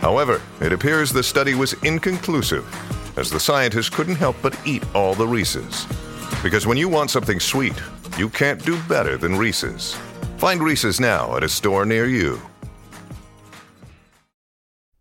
However, it appears the study was inconclusive, as the scientists couldn't help but eat all the Reese's. Because when you want something sweet, you can't do better than Reese's. Find Reese's now at a store near you.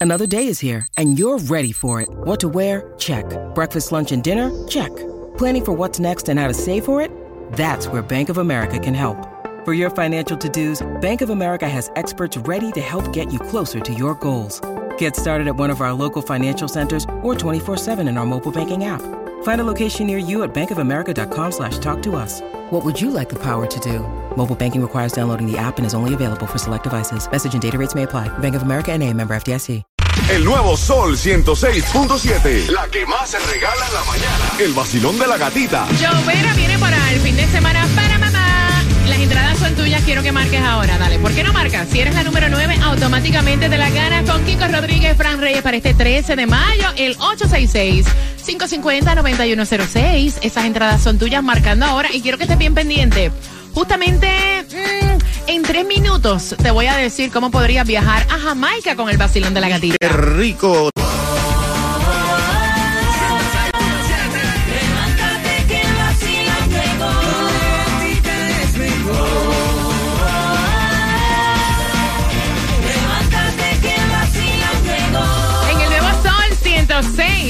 Another day is here, and you're ready for it. What to wear? Check. Breakfast, lunch, and dinner? Check. Planning for what's next and how to save for it? That's where Bank of America can help. For your financial to dos, Bank of America has experts ready to help get you closer to your goals. Get started at one of our local financial centers or 24-7 in our mobile banking app. Find a location near you at bankofamerica.com slash talk to us. What would you like the power to do? Mobile banking requires downloading the app and is only available for select devices. Message and data rates may apply. Bank of America and a member FDIC. El nuevo Sol 106.7. La que más se regala en la mañana. El vacilón de la gatita. Llovera viene para el fin de semana para mamá. Las entradas son tuyas, quiero que marques ahora. Dale, ¿por qué no marcas? Si eres la número 9, automáticamente te la ganas con Kiko Rodríguez, Fran Reyes para este 13 de mayo, el 866-550-9106. Esas entradas son tuyas marcando ahora y quiero que estés bien pendiente. Justamente mm, en tres minutos te voy a decir cómo podrías viajar a Jamaica con el vacilón de la gatita. Qué rico.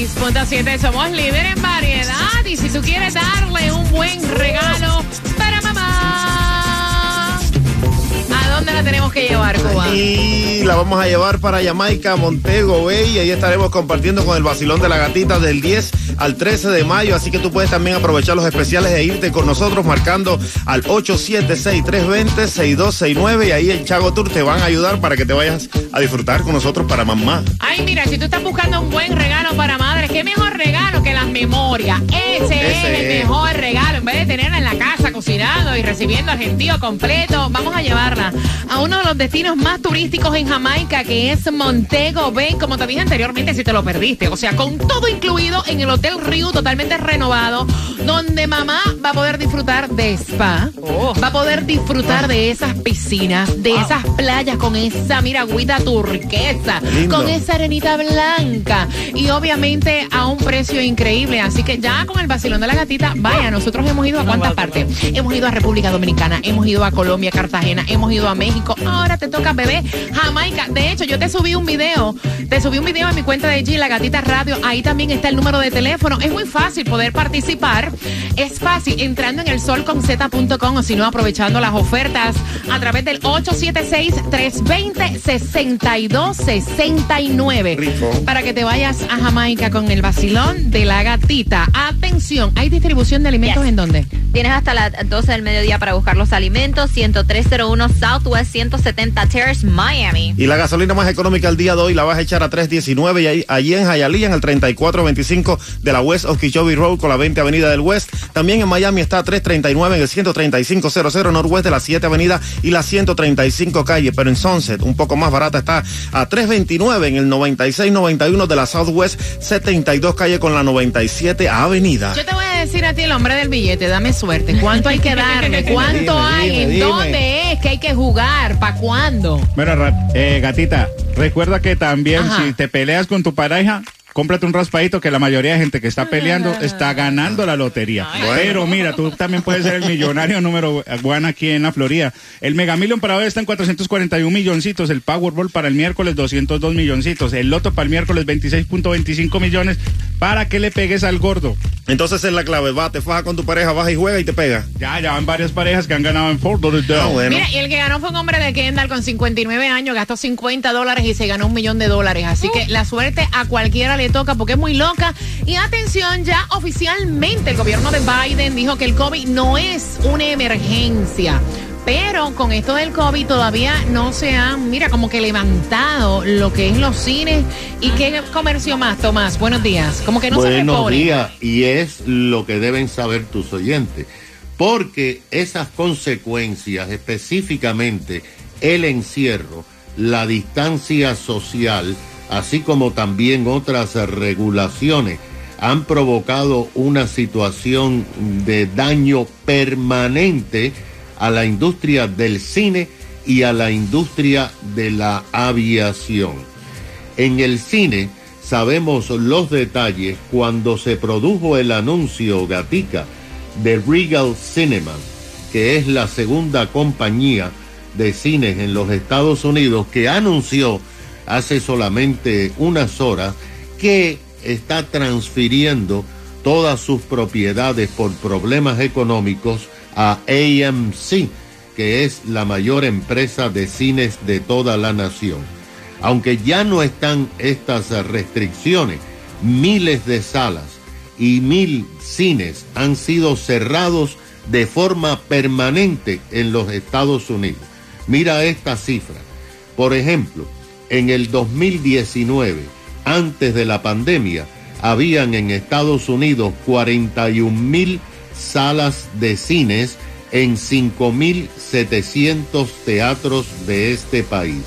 6.7, somos líder en variedad. Y si tú quieres darle un buen regalo para mamá, ¿a dónde la tenemos que llevar, Cuba? La vamos a llevar para Jamaica, Montego Bay. Y ahí estaremos compartiendo con el vacilón de la gatita del 10 al 13 de mayo. Así que tú puedes también aprovechar los especiales e irte con nosotros marcando al 876-320-6269. Y ahí en Chago Tour te van a ayudar para que te vayas a disfrutar con nosotros para mamá. Ay, mira, si tú estás buscando un buen regalo para madres, qué mejor regalo que las memorias. Ese, es el es. mejor regalo. En vez de tenerla en la casa cocinando y recibiendo el gentío completo, vamos a llevarla a uno de los destinos más turísticos en Jamaica, que es Montego Bay. Como te dije anteriormente, si te lo perdiste. O sea, con todo incluido en el Hotel Rio, totalmente renovado, donde mamá va a poder disfrutar de spa, va a poder disfrutar de esas piscinas, de esas playas con esa, mira, agüita turquesa, Lindo. con esa arenita blanca y obviamente a un precio increíble. Así que ya con el vacilón de la gatita, vaya, nosotros hemos ido a cuántas partes. Hemos ido a República Dominicana, hemos ido a Colombia, Cartagena, hemos ido a México. Ahora te toca bebé Jamaica. De hecho, yo te subí un video, te subí un video en mi cuenta de G, La Gatita Radio. Ahí también está el número de teléfono. Es muy fácil poder participar. Es fácil entrando en el solconzeta.com o si no aprovechando las ofertas a través del 876-320-6269 Rico. para que te vayas a Jamaica con el vacilón de la gatita. Atención, ¿hay distribución de alimentos Yes. en dónde? Tienes hasta las 12 del mediodía para buscar los alimentos. 10301 Southwest 170 Terrace, Miami. Y la gasolina más económica el día de hoy la vas a echar a 3.19 y ahí, allí en Hialeah, en el 3425 de la West Okeechobee Road con la 20 Avenida del West. También en Miami está a 339 en el 13500 Northwest de la 7 Avenida y la 135 calle. Pero en Sunset, un poco más barata, está a 329 en el 9691 de la Southwest 72 calle con la 97 Avenida. Yo te voy a decir a ti, el hombre del billete, dame suerte. ¿Cuánto hay que darle? ¿Cuánto Dime, hay? dime, ¿En dime. dónde es que hay que jugar? ¿Para cuándo? Mira, Ra- eh, gatita, recuerda que también Ajá. si te peleas con tu pareja, cómprate un raspadito que la mayoría de gente que está peleando está ganando la lotería. Pero mira, tú también puedes ser el millonario número one aquí en la Florida. El Mega Million para hoy está en 441 milloncitos, el Powerball para el miércoles 202 milloncitos, el Loto para el miércoles 26.25 millones para que le pegues al gordo. Entonces es la clave. Va, te faja con tu pareja, baja y juega y te pega. Ya, ya van varias parejas que han ganado en Fort Lauderdale. Ah, bueno. Mira, y el que ganó fue un hombre de Kendall con 59 años, gastó 50 dólares y se ganó un millón de dólares. Así que la suerte a cualquiera le toca porque es muy loca. Y atención, ya oficialmente el gobierno de Biden dijo que el COVID no es una emergencia. pero con esto del COVID todavía no se han, mira, como que levantado lo que es los cines. ¿Y qué comercio más, Tomás? Buenos días. Como que no se Buenos repone. días, y es lo que deben saber tus oyentes, porque esas consecuencias, específicamente el encierro, la distancia social, así como también otras regulaciones, han provocado una situación de daño permanente a la industria del cine y a la industria de la aviación. En el cine sabemos los detalles cuando se produjo el anuncio Gatica de Regal Cinema, que es la segunda compañía de cines en los Estados Unidos que anunció hace solamente unas horas que está transfiriendo todas sus propiedades por problemas económicos a AMC, que es la mayor empresa de cines de toda la nación. Aunque ya no están estas restricciones, miles de salas y mil cines han sido cerrados de forma permanente en los Estados Unidos. Mira esta cifra. Por ejemplo, en el 2019, antes de la pandemia, habían en Estados Unidos 41 mil salas de cines en 5.700 teatros de este país.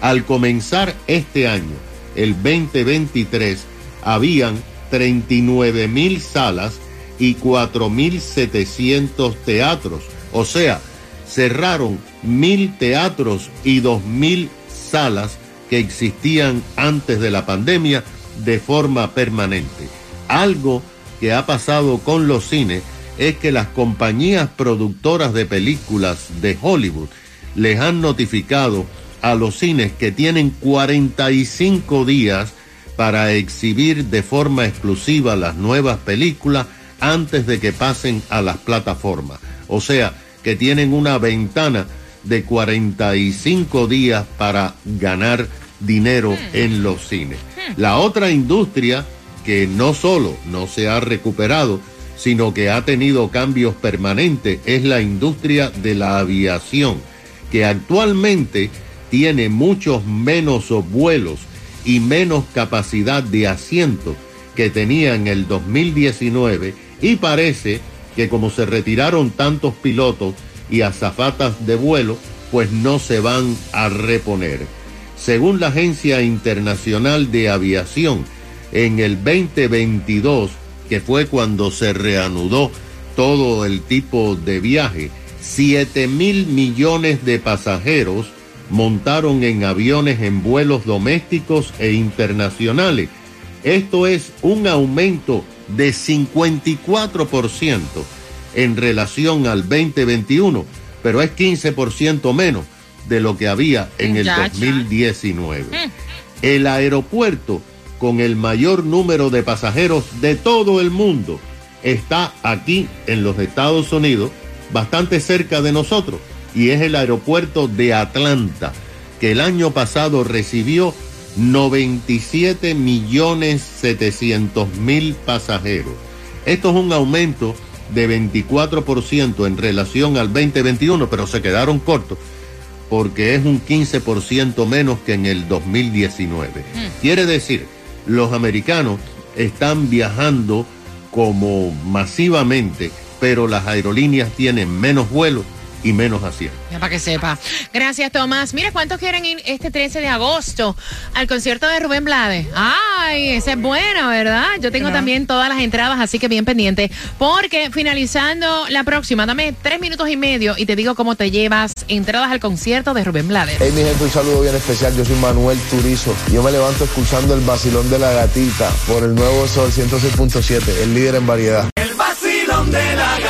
Al comenzar este año, el 2023, habían 39 mil salas y 4.700 teatros. O sea, cerraron mil teatros y dos mil salas que existían antes de la pandemia de forma permanente. Algo que ha pasado con los cines es que las compañías productoras de películas de Hollywood les han notificado a los cines que tienen 45 días para exhibir de forma exclusiva las nuevas películas antes de que pasen a las plataformas. O sea, que tienen una ventana de 45 días para ganar dinero en los cines. La otra industria que no solo no se ha recuperado, sino que ha tenido cambios permanentes, es la industria de la aviación, que actualmente tiene muchos menos vuelos y menos capacidad de asiento que tenía en el 2019 y parece que como se retiraron tantos pilotos y azafatas de vuelo, pues no se van a reponer. Según la Agencia Internacional de Aviación, en el 2022, que fue cuando se reanudó todo el tipo de viaje, 7 mil millones de pasajeros montaron en aviones en vuelos domésticos e internacionales. Esto es un aumento de 54% en relación al 2021, pero es 15% menos de lo que había en el Muchacha. 2019. El aeropuerto con el mayor número de pasajeros de todo el mundo está aquí en los Estados Unidos, bastante cerca de nosotros, y es el aeropuerto de Atlanta, que el año pasado recibió 97 millones 700 mil pasajeros. Esto es un aumento de 24% en relación al 2021, pero se quedaron cortos porque es un 15% menos que en el 2019. Quiere decir, los americanos están viajando como masivamente, pero las aerolíneas tienen menos vuelos y menos asientos. Ya para que sepa. Gracias, Tomás. Mira, ¿cuántos quieren ir este 13 de agosto al concierto de Rubén Blades? Ay, esa es buena, ¿verdad? Yo tengo también todas las entradas, así que bien pendiente. Porque finalizando la próxima, dame tres minutos y medio y te digo cómo te llevas entradas al concierto de Rubén Blades. Hey mi gente, un saludo bien especial. Yo soy Manuel Turizo. Yo me levanto escuchando el vacilón de la gatita por el nuevo Sol 106.7, el líder en variedad. El vacilón de la gatita.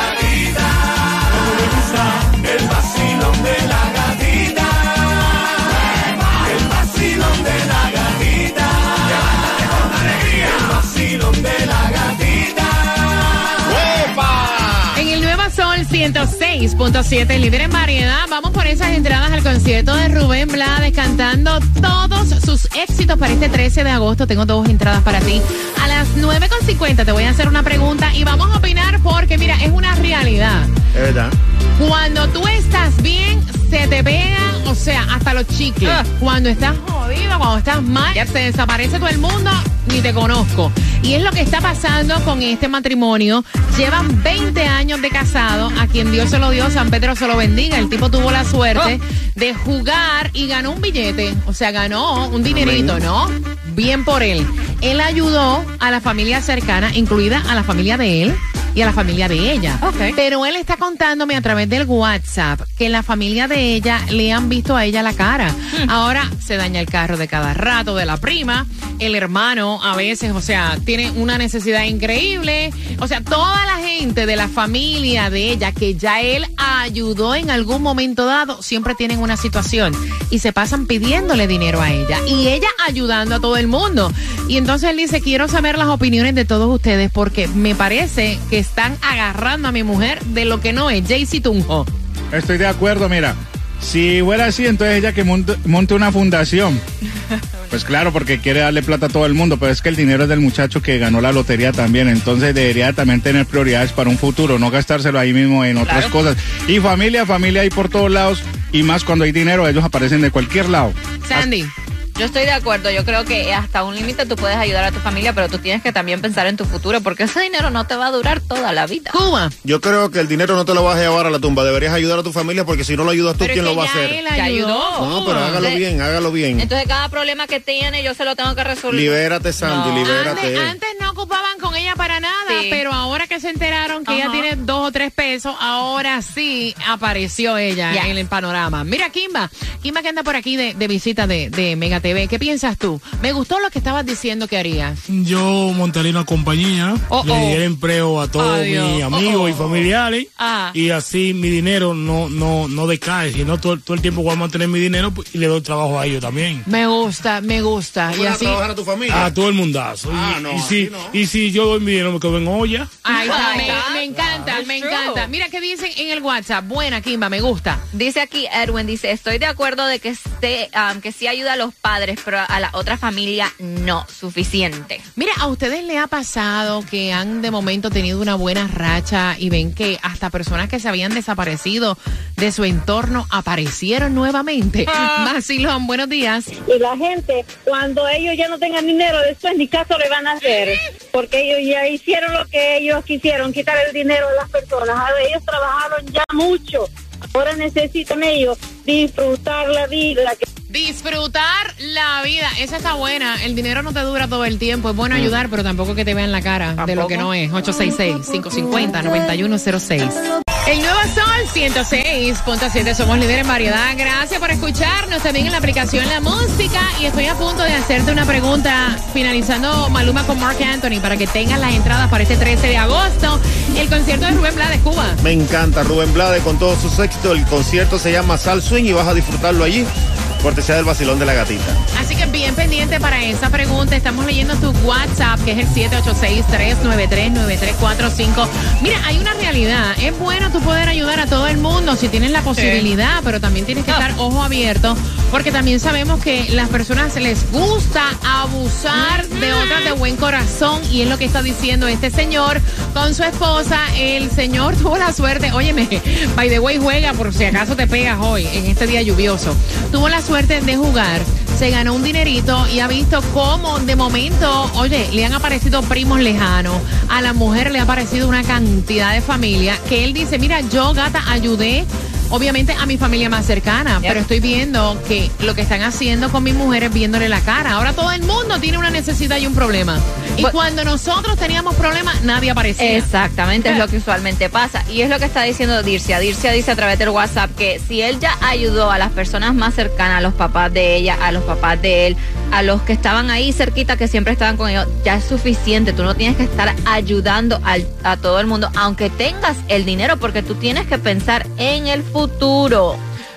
106.7, líder en variedad, vamos por esas entradas al concierto de Rubén Blades cantando todos sus éxitos para este 13 de agosto. Tengo dos entradas para ti. A las las 9.50 te voy a hacer una pregunta y vamos a opinar porque, mira, es una realidad. Es verdad. Cuando tú estás bien, se te pegan, o sea, hasta los chicles. Ah. Cuando estás jodido, cuando estás mal, se desaparece todo el mundo, ni te conozco. Y es lo que está pasando con este matrimonio. Llevan 20 años de casado, a quien Dios se lo dio, San Pedro se lo bendiga. El tipo tuvo la suerte de jugar y ganó un billete, o sea, ganó un dinerito, ¿no? Bien por él. Él ayudó a la familia cercana, incluida a la familia de él y a la familia de ella. Pero él está contándome a través del WhatsApp que la familia de ella le han visto a ella la cara. Ahora se daña el carro de cada rato de la prima, el hermano a veces, o sea, tiene una necesidad increíble. O sea, toda la gente de la familia de ella que ya él ayudó en algún momento dado, siempre tienen una situación y se pasan pidiéndole dinero a ella y ella ayudando a todo el mundo. Y entonces él dice, quiero saber las opiniones de todos ustedes porque me parece que están agarrando a mi mujer de lo que no es. Jaycee Tunjo. Estoy de acuerdo, mira. Si fuera así, entonces ella que monte, una fundación. Pues claro, porque quiere darle plata a todo el mundo, pero es que el dinero es del muchacho que ganó la lotería también, entonces debería también tener prioridades para un futuro, no gastárselo ahí mismo en otras cosas. Y familia, familia hay por todos lados, y más cuando hay dinero, ellos aparecen de cualquier lado. Sandy. Yo estoy de acuerdo, yo creo que hasta un límite tú puedes ayudar a tu familia, pero tú tienes que también pensar en tu futuro, porque ese dinero no te va a durar toda la vida. Cuba. Yo creo que el dinero no te lo vas a llevar a la tumba. Deberías ayudar a tu familia porque si no lo ayudas tú, Pero ¿quién es lo va a hacer? él Te ayudó. ayudó. No, pero hágalo Entonces- bien, hágalo bien. Entonces cada problema que tiene yo se lo tengo que resolver. Libérate, Sandy, No. libérate. Antes, ocupaban con ella para nada, Sí. pero ahora que se enteraron que ella tiene dos o tres pesos, ahora sí apareció ella en el panorama. Mira, Kimba, Kimba que anda por aquí de, de visita de, de Mega TV. ¿Qué piensas tú? Me gustó lo que estabas diciendo que harías. Yo montaría una compañía, Oh, le oh. diera empleo a todos mis Oh, amigos oh. y familiares Ah. y así mi dinero no no no decae, sino todo, todo el tiempo voy a mantener mi dinero pues, y le doy trabajo a ellos también. Me gusta, me gusta. Y ¿Puedes así. trabajar a tu familia? A todo el mundazo. Ah, y, no, y si, no. Y si yo doy mi dinero me quedo en olla. Ahí está, my me, encanta, That's me true. encanta. Mira qué dicen en el WhatsApp. Buena, Kimba, me gusta. Dice aquí Edwin, dice, estoy de acuerdo de que, esté, um, que sí ayuda a los padres, pero a la otra familia no, suficiente. Mira, ¿a ustedes les ha pasado que han de momento tenido una buena racha y ven que hasta personas que se habían desaparecido de su entorno aparecieron nuevamente? Vacilón, buenos días. y la gente, cuando ellos ya no tengan dinero, después ni caso le van a hacer, porque ellos ya hicieron lo que ellos quisieron, quitar el dinero de las personas. Ahora ellos trabajaron ya mucho, ahora necesitan ellos disfrutar la vida. que- Disfrutar la vida, esa está buena. El dinero no te dura todo el tiempo. Es bueno ayudar, pero tampoco que te vean la cara de lo que no es. 866-550-9106. El nuevo Sol 106.7, somos líderes en variedad. Gracias por escucharnos también en la aplicación La Música. Y estoy a punto de hacerte una pregunta finalizando Maluma con Mark Anthony para que tengas las entradas para este 13 de agosto. El concierto de Rubén Blades, Cuba. Me encanta Rubén Blades con todos sus éxitos. El concierto se llama Sal Swing y vas a disfrutarlo allí. Cortesía del vacilón de la gatita. Así que bien pendiente para esa pregunta. Estamos leyendo tu WhatsApp, que es el 786-393-9345. Mira, hay una realidad. Es bueno tú poder ayudar a todo el mundo si tienes la posibilidad, pero también tienes que estar ojo abierto, porque también sabemos que las personas les gusta abusar de otras de buen corazón, y es lo que está diciendo este señor con su esposa. El señor tuvo la suerte, óyeme, by the way, juega por si acaso te pegas hoy, en este día lluvioso. Tuvo la suerte de jugar, se ganó un dinerito y ha visto cómo de momento, oye, le han aparecido primos lejanos, a la mujer le ha aparecido una cantidad de familia que él dice, mira, yo gata ayudé. Obviamente a mi familia más cercana, pero estoy viendo que lo que están haciendo con mi mujer es viéndole la cara. Ahora todo el mundo tiene una necesidad y un problema. Y cuando nosotros teníamos problemas, nadie aparecía. Exactamente, es lo que usualmente pasa. Y es lo que está diciendo Dircia. Dircia dice a través del WhatsApp que si él ya ayudó a las personas más cercanas, a los papás de ella, a los papás de él, a los que estaban ahí cerquita, que siempre estaban con ellos, ya es suficiente. Tú no tienes que estar ayudando al- a todo el mundo, aunque tengas el dinero, porque tú tienes que pensar en el futuro.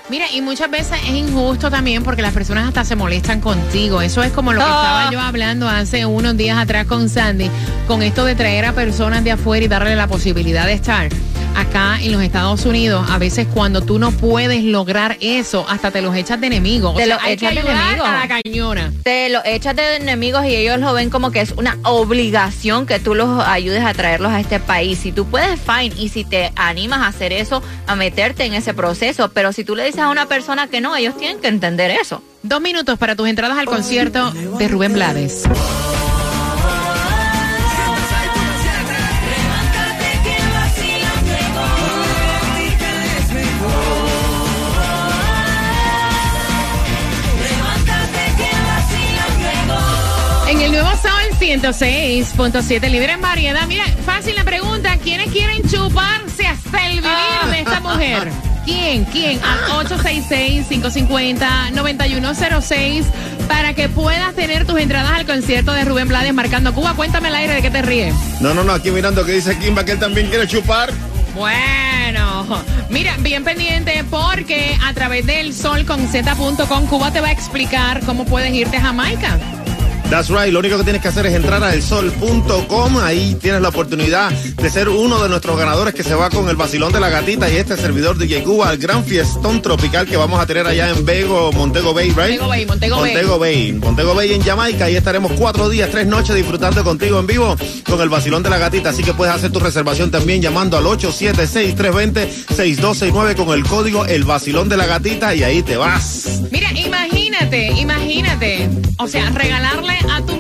Mira, y muchas veces es injusto también porque las personas hasta se molestan contigo. Eso es como lo que Ah. estaba yo hablando hace unos días atrás con Sandy, con esto de traer a personas de afuera y darle la posibilidad de estar. Acá en los Estados Unidos, a veces cuando tú no puedes lograr eso, hasta te los echas de enemigos. O Te sea, los hay que echas de enemigos. a la cañona. Te lo echas de enemigos y ellos lo ven como que es una obligación que tú los ayudes a traerlos a este país. Si tú puedes, fine. Y si te animas a hacer eso, a meterte en ese proceso. Pero si tú le dices a una persona que no, ellos tienen que entender eso. Dos minutos para tus entradas al concierto de Rubén Blades. 106.7, libre en variedad. Mira, fácil la pregunta. ¿Quiénes quieren chuparse hasta el vivir de esta mujer? ¿Quién? ¿Quién? Al 866-550-9106 para que puedas tener tus entradas al concierto de Rubén Blades marcando Cuba. Cuéntame al aire de qué te ríes. No, no, no, aquí mirando que dice Kimba que él también quiere chupar. Bueno, mira, bien pendiente porque a través del solconz.com Cuba te va a explicar cómo puedes irte a Jamaica. That's right, lo único que tienes que hacer es entrar a elsol.com, ahí tienes la oportunidad de ser uno de nuestros ganadores que se va con el vacilón de la gatita y este servidor DJ Cuba al gran fiestón tropical que vamos a tener allá en Vego, Montego Bay, right? Montego Bay, Montego Bay. Montego Bay. Montego Bay en Jamaica, ahí estaremos cuatro días, tres noches disfrutando contigo en vivo con el vacilón de la gatita, así que puedes hacer tu reservación también llamando al 876-320-6269 con el código El Vacilón de la Gatita y ahí te vas. Mira, imagínate, imagínate. O sea, regalarle a tu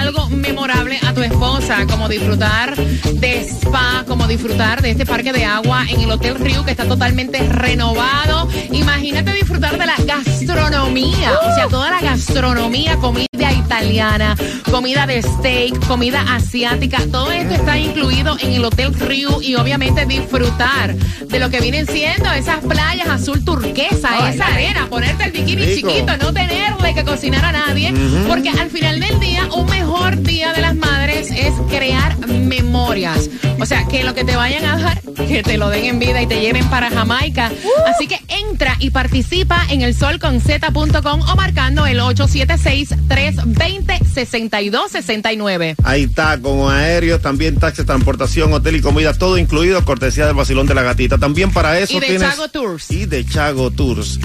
algo memorable a tu esposa, como disfrutar de spa, como disfrutar de este parque de agua en el Hotel Río que está totalmente renovado. Imagínate disfrutar de la gastronomía, o sea, toda la gastronomía, comida italiana, comida de steak, comida asiática, todo esto está incluido en el Hotel Río y obviamente disfrutar de lo que vienen siendo esas playas azul turquesa, esa arena, ponerte el bikini Rico. chiquito, no tenerle que cocinar a nadie, porque al final del día, un mejor día de las madres es crear memorias. O sea, que lo que te vayan a dar, que te lo den en vida y te lleven para Jamaica. Así que entra y participa en el solconz.com o marcando el 876-320-6269. Ahí está, como aéreos, también taxis, transportación, hotel y comida, todo incluido, cortesía del vacilón de la gatita. También para eso Y de tienes... Chago Tours. Y de Chago Tours.